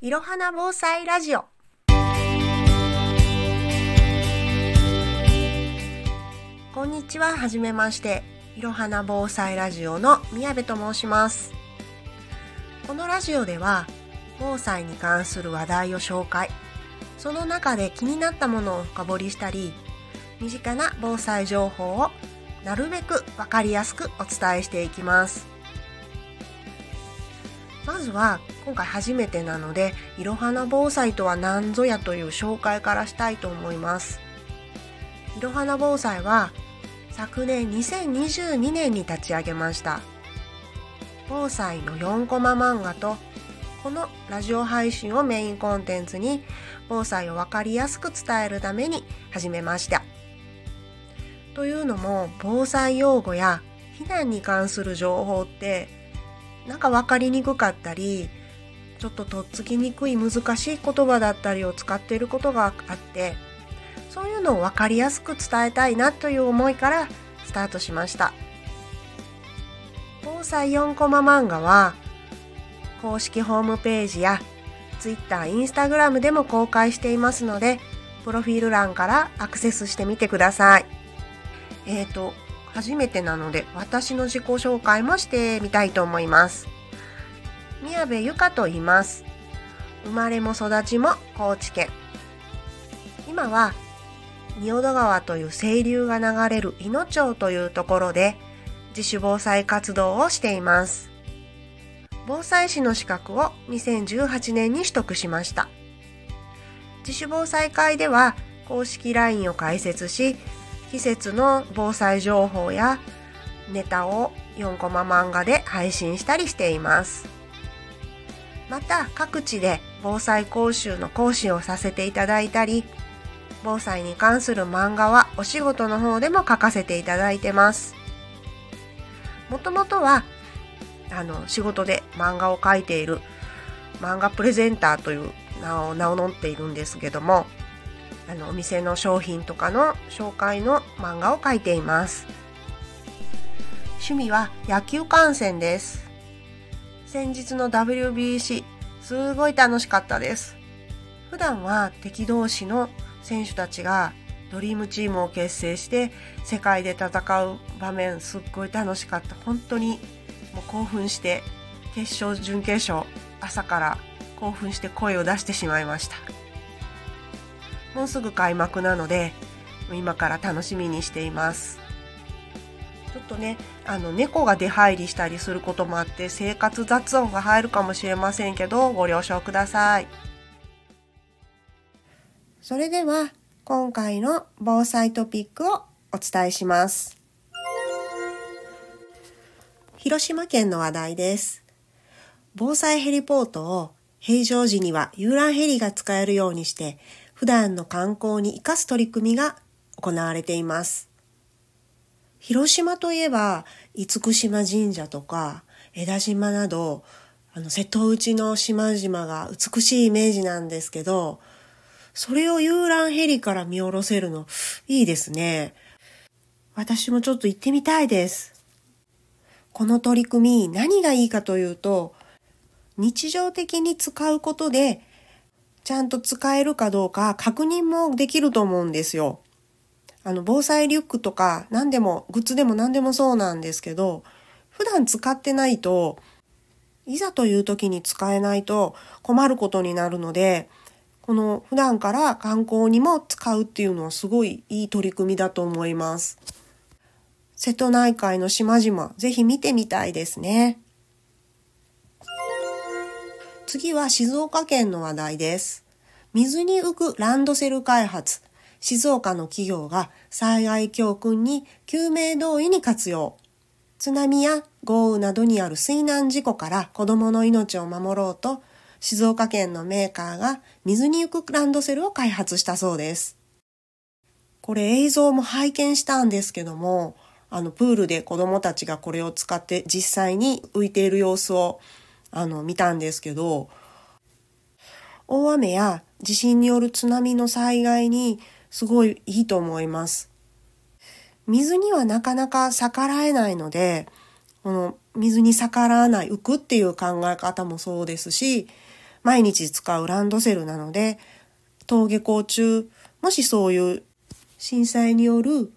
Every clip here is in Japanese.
いろはな防災ラジオ。こんにちは。はじめまして。いろはな防災ラジオの宮部と申します。このラジオでは防災に関する話題を紹介。その中で気になったものを深掘りしたり身近な防災情報をなるべくわかりやすくお伝えしていきます。まずは今回初めてなのでいろはな防災とは何ぞやという紹介からしたいと思います。いろはな防災は昨年2022年に立ち上げました。防災の4コマ漫画とこのラジオ配信をメインコンテンツに防災を分かりやすく伝えるために始めました。というのも防災用語や避難に関する情報ってなんか分かりにくかったりちょっととっつきにくい難しい言葉だったりを使っていることがあってそういうのを分かりやすく伝えたいなという思いからスタートしました防災4コマ漫画は公式ホームページや Twitter、Instagram でも公開していますのでプロフィール欄からアクセスしてみてください。えっ、ー、と、初めてなので私の自己紹介もしてみたいと思います。宮部ゆかと言います。生まれも育ちも高知県。今は仁淀川という清流が流れる伊野町というところで自主防災活動をしています。防災士の資格を2018年に取得しました。自主防災会では公式 LINE を開設し、季節の防災情報やネタを4コマ漫画で配信したりしています。また各地で防災講習の講師をさせていただいたり、防災に関する漫画はお仕事の方でも書かせていただいてます。もともとはあの仕事で漫画を描いている漫画プレゼンターという名を名を載っているんですけどもあのお店の商品とかの紹介の漫画を描いています。趣味は野球観戦です。先日の WBC すごい楽しかったです。普段は敵同士の選手たちがドリームチームを結成して世界で戦う場面すっごい楽しかった。本当にもう興奮して決勝準決勝朝から興奮して声を出してしまいました。もうすぐ開幕なので今から楽しみにしています。ちょっとねあの猫が出入りしたりすることもあって生活雑音が入るかもしれませんけどご了承ください。それでは今回の防災トピックをお伝えします。広島県の話題です。防災ヘリポートを平常時には遊覧ヘリが使えるようにして普段の観光に生かす取り組みが行われています。広島といえば、厳島神社とか、枝島など、あの、瀬戸内の島々が美しいイメージなんですけど、それを遊覧ヘリから見下ろせるの、いいですね。私もちょっと行ってみたいです。この取り組み、何がいいかというと、日常的に使うことでちゃんと使えるかどうか確認もできると思うんですよ。あの、防災リュックとか何でも、グッズでも何でもそうなんですけど、普段使ってないと、いざという時に使えないと困ることになるので、この普段から観光にも使うっていうのはすごいいい取り組みだと思います。瀬戸内海の島々、ぜひ見てみたいですね。次は静岡県の話題です。水に浮くランドセル開発。静岡の企業が災害教訓に救命胴衣に活用。津波や豪雨などにある水難事故から子供の命を守ろうと、静岡県のメーカーが水に浮くランドセルを開発したそうです。これ映像も拝見したんですけども、あのプールで子供たちがこれを使って実際に浮いている様子をあの、見たんですけど、大雨や地震による津波の災害にすごいいいと思います。水にはなかなか逆らえないので、この水に逆らわない、浮くっていう考え方もそうですし、毎日使うランドセルなので、登下校中、もしそういう震災による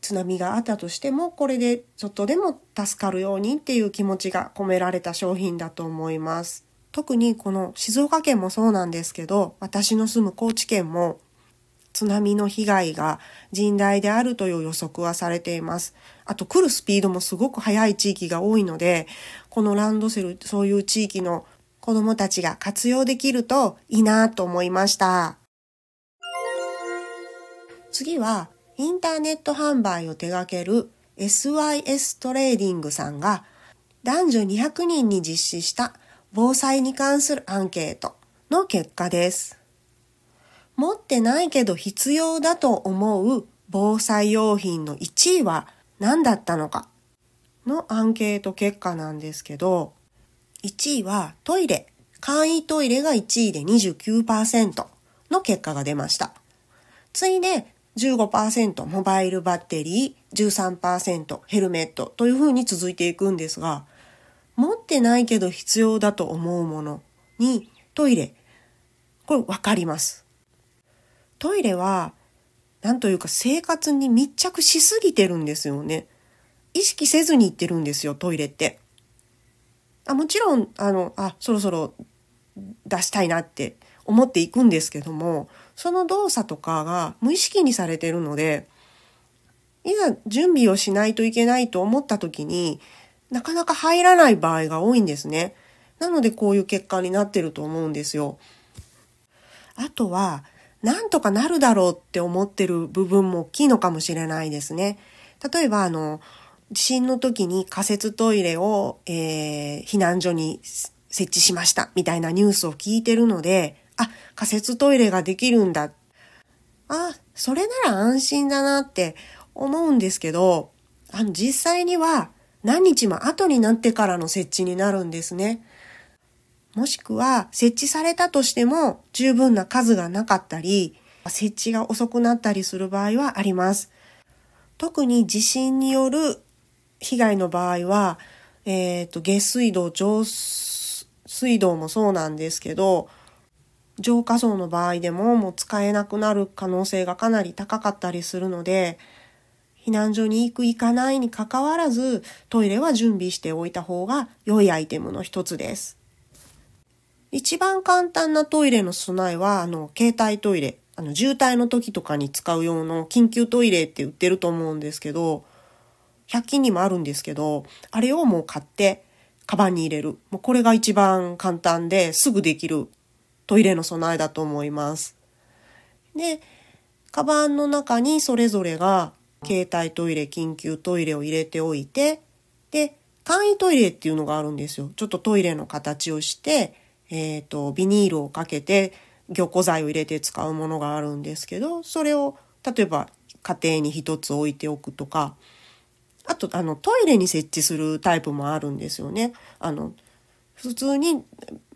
津波があったとしても、これでちょっとでも助かるようにっていう気持ちが込められた商品だと思います。特にこの静岡県もそうなんですけど、私の住む高知県も津波の被害が甚大であるという予測はされています。あと来るスピードもすごく速い地域が多いので、このランドセル、そういう地域の子供たちが活用できるといいなと思いました。次は、インターネット販売を手掛ける SYS トレーディングさんが男女200人に実施した防災に関するアンケートの結果です。持ってないけど必要だと思う防災用品の1位は何だったのかのアンケート結果なんですけど、1位はトイレ。簡易トイレが1位で29%の結果が出ました。次いで15%モバイルバッテリー、13%ヘルメットというふうに続いていくんですが、持ってないけど必要だと思うものにトイレ。これわかります。トイレは、なんというか生活に密着しすぎてるんですよね。意識せずに行ってるんですよ、トイレって。あもちろん、あの、あ、そろそろ出したいなって思っていくんですけども、その動作とかが無意識にされてるので、いざ準備をしないといけないと思った時になかなか入らない場合が多いんですね。なのでこういう結果になってると思うんですよ。あとは、なんとかなるだろうって思ってる部分も大きいのかもしれないですね。例えば、あの、地震の時に仮設トイレを、えー、避難所に設置しましたみたいなニュースを聞いてるので、あ、仮設トイレができるんだ。あ、それなら安心だなって思うんですけど、あの、実際には何日も後になってからの設置になるんですね。もしくは設置されたとしても十分な数がなかったり、設置が遅くなったりする場合はあります。特に地震による被害の場合は、えっ、ー、と、下水道、上水道もそうなんですけど、浄化層の場合でももう使えなくなる可能性がかなり高かったりするので、避難所に行く行かないにかかわらずトイレは準備しておいた方が良いアイテムの一つです。一番簡単なトイレの備えは、あの、携帯トイレ。あの、渋滞の時とかに使う用の緊急トイレって売ってると思うんですけど、100均にもあるんですけど、あれをもう買って、カバンに入れる。もうこれが一番簡単ですぐできるトイレの備えだと思います。で、カバンの中にそれぞれが携帯トイレ、緊急トイレを入れておいて、で、簡易トイレっていうのがあるんですよ。ちょっとトイレの形をして、えっ、ー、と、ビニールをかけて、凝固剤を入れて使うものがあるんですけど、それを、例えば家庭に一つ置いておくとか、あと、あの、トイレに設置するタイプもあるんですよね。あの、普通に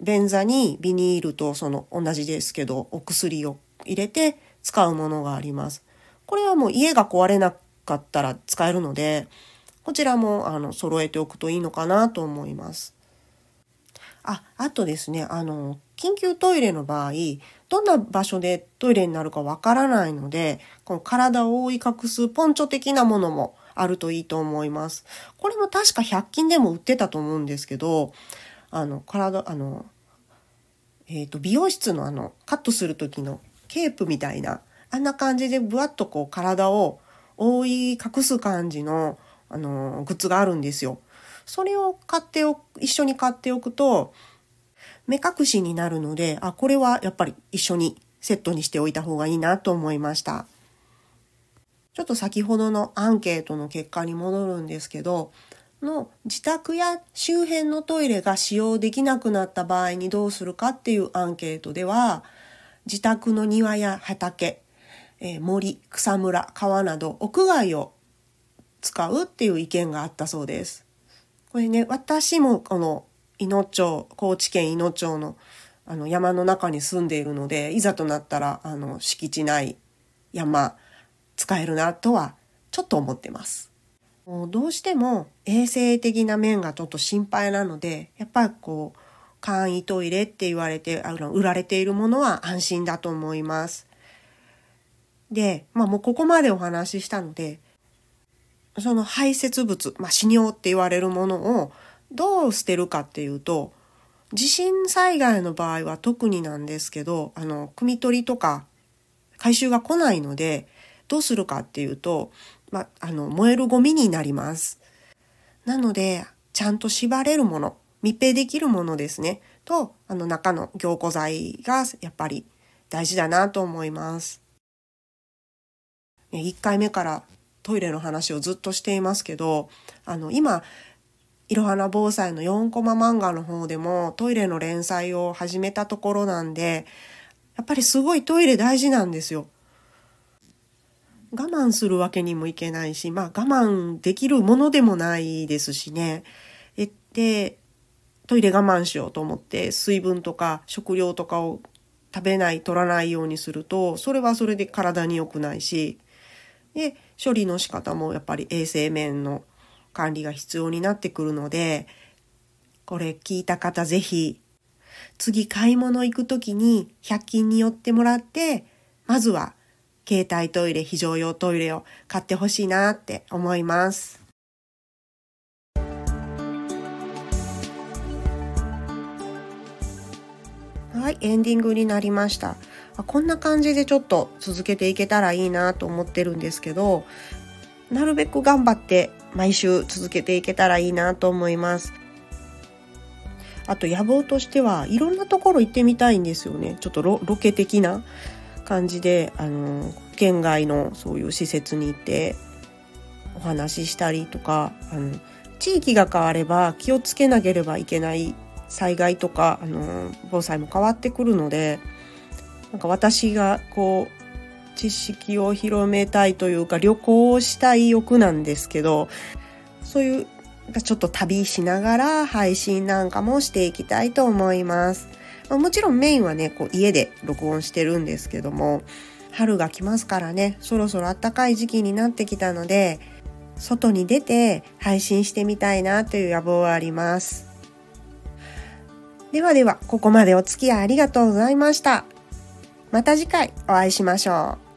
便座にビニールとその同じですけど、お薬を入れて使うものがあります。これはもう家が壊れなかったら使えるので、こちらもあの揃えておくといいのかなと思います。あ、あとですね、あの、緊急トイレの場合、どんな場所でトイレになるかわからないので、この体を覆い隠すポンチョ的なものもあるといいと思います。これも確か100均でも売ってたと思うんですけど、あの、体、あの、えっ、ー、と、美容室のあの、カットする時のケープみたいな、あんな感じでぶわっとこう体を覆い隠す感じの、あの、グッズがあるんですよ。それを買っておく、一緒に買っておくと、目隠しになるので、あ、これはやっぱり一緒にセットにしておいた方がいいなと思いました。ちょっと先ほどのアンケートの結果に戻るんですけど、の自宅や周辺のトイレが使用できなくなった場合にどうするかっていうアンケートでは、自宅の庭や畑、えー、森、草むら、川など屋外を使うっていう意見があったそうです。これね、私もこの、伊野町、高知県伊野町のあの山の中に住んでいるので、いざとなったら、あの、敷地内山使えるなとはちょっと思ってます。もうどうしても衛生的な面がちょっと心配なので、やっぱりこう、簡易トイレって言われて、あの、売られているものは安心だと思います。で、まあもうここまでお話ししたので、その排泄物、まあ死尿って言われるものをどう捨てるかっていうと、地震災害の場合は特になんですけど、あの、汲み取りとか回収が来ないので、どうするかっていうと、まあ、の、燃えるゴミになります。なので、ちゃんと縛れるもの、密閉できるものですね。と、あの中の凝固剤がやっぱり大事だなと思います。1回目からトイレの話をずっとしていますけど、あの、今、いろはな防災の4コマ漫画の方でもトイレの連載を始めたところなんで、やっぱりすごいトイレ大事なんですよ。我慢するわけにもいけないし、まあ我慢できるものでもないですしね。え、で、トイレ我慢しようと思って水分とか食料とかを食べない、取らないようにすると、それはそれで体に良くないし、で、処理の仕方もやっぱり衛生面の管理が必要になってくるので、これ聞いた方ぜひ、次買い物行く時に100均に寄ってもらって、まずは携帯トイレ、非常用トイレを買ってほしいなって思います。はい、エンディングになりました。こんな感じでちょっと続けていけたらいいなと思ってるんですけど、なるべく頑張って毎週続けていけたらいいなと思います。あと野望としてはいろんなところ行ってみたいんですよね。ちょっとロケ的な感じで、あの、県外のそういう施設に行ってお話ししたりとか、あの、地域が変われば気をつけなければいけない災害とか、あの、防災も変わってくるので、なんか私がこう、知識を広めたいというか旅行をしたい欲なんですけど、そういうちょっと旅しながら配信なんかもしていきたいと思います。まあ、もちろんメインはね、こう家で録音してるんですけども、春が来ますからね、そろそろ暖かい時期になってきたので、外に出て配信してみたいなという野望はあります。ではでは、ここまでお付き合いありがとうございました。また次回お会いしましょう。